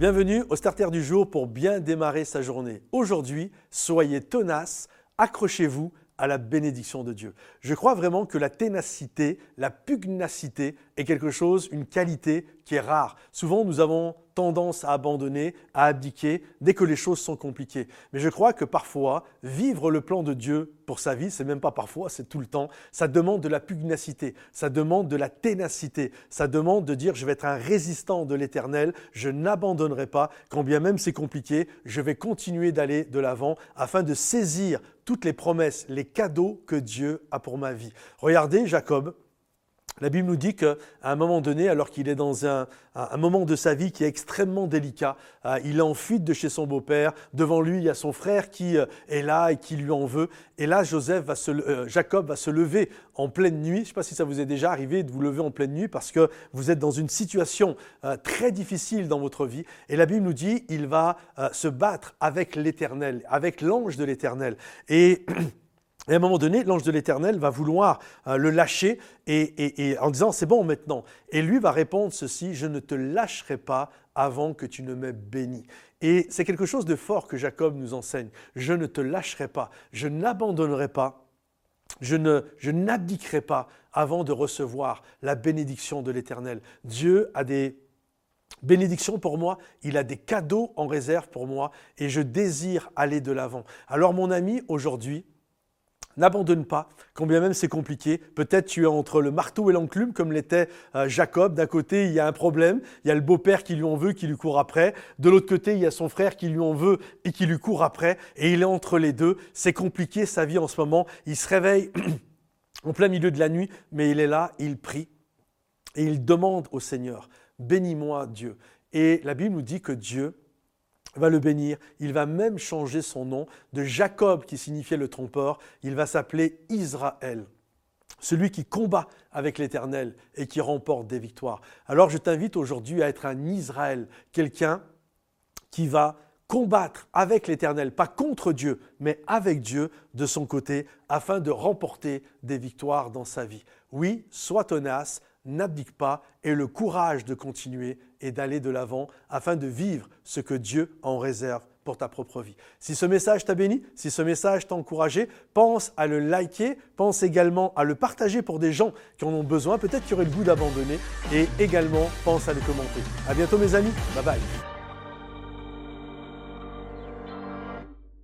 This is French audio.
Bienvenue au Starter du jour pour bien démarrer sa journée. Aujourd'hui, soyez tenaces, accrochez-vous à la bénédiction de Dieu. Je crois vraiment que la ténacité, la pugnacité est quelque chose, une qualité qui est rare. Souvent, nous avons tendance à abandonner, à abdiquer dès que les choses sont compliquées. Mais je crois que parfois, vivre le plan de Dieu pour sa vie, c'est même pas parfois, c'est tout le temps, ça demande de la pugnacité, ça demande de la ténacité, ça demande de dire je vais être un résistant de l'éternel, je n'abandonnerai pas, quand bien même c'est compliqué, je vais continuer d'aller de l'avant afin de saisir toutes les promesses, les cadeaux que Dieu a pour ma vie. Regardez Jacob, la Bible nous dit qu'à un moment donné, alors qu'il est dans un, moment de sa vie qui est extrêmement délicat, euh, il est en fuite de chez son beau-père. Devant lui, il y a son frère qui euh, est là et qui lui en veut. Et là, Joseph va se, euh, Jacob va se lever en pleine nuit. Je ne sais pas si ça vous est déjà arrivé de vous lever en pleine nuit parce que vous êtes dans une situation très difficile dans votre vie. Et la Bible nous dit, il va se battre avec l'Éternel, avec l'ange de l'Éternel. Et Et à un moment donné, l'ange de l'Éternel va vouloir euh, le lâcher et, en disant c'est bon maintenant. Et lui va répondre ceci je ne te lâcherai pas avant que tu ne m'aies béni. Et c'est quelque chose de fort que Jacob nous enseigne. Je ne te lâcherai pas, je n'abandonnerai pas, je ne je n'abdiquerai pas avant de recevoir la bénédiction de l'Éternel. Dieu a des bénédictions pour moi, il a des cadeaux en réserve pour moi et je désire aller de l'avant. Alors mon ami, aujourd'hui, N'abandonne pas, combien même c'est compliqué. Peut-être tu es entre le marteau et l'enclume, comme l'était euh, Jacob. D'un côté, il y a un problème, il y a le beau-père qui lui en veut, qui lui court après. De l'autre côté, il y a son frère qui lui en veut et qui lui court après. Et il est entre les deux. C'est compliqué sa vie en ce moment. Il se réveille en plein milieu de la nuit, mais il est là, il prie et il demande au Seigneur, bénis-moi Dieu. Et la Bible nous dit que Dieu va le bénir. Il va même changer son nom de Jacob, qui signifiait le trompeur. Il va s'appeler Israël, celui qui combat avec l'Éternel et qui remporte des victoires. Alors je t'invite aujourd'hui à être un Israël, quelqu'un qui va combattre avec l'Éternel, pas contre Dieu, mais avec Dieu de son côté, afin de remporter des victoires dans sa vie. Oui, sois tenace, n'abdique pas et le courage de continuer et d'aller de l'avant afin de vivre ce que Dieu en réserve pour ta propre vie. Si ce message t'a béni, si ce message t'a encouragé, pense à le liker, pense également à le partager pour des gens qui en ont besoin, peut-être qui auraient le goût d'abandonner, et également pense à le commenter. À bientôt mes amis, bye bye.